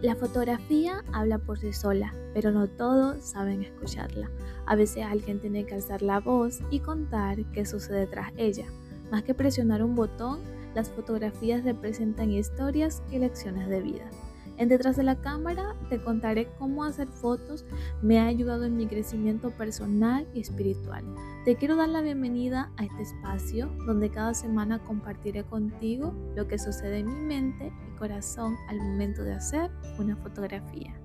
La fotografía habla por sí sola, pero no todos saben escucharla. A veces alguien tiene que alzar la voz y contar qué sucede tras ella. Más que presionar un botón, las fotografías representan historias y lecciones de vida. En Detrás de la Cámara te contaré cómo hacer fotos me ha ayudado en mi crecimiento personal y espiritual. Te quiero dar la bienvenida a este espacio donde cada semana compartiré contigo lo que sucede en mi mente y corazón al momento de hacer una fotografía.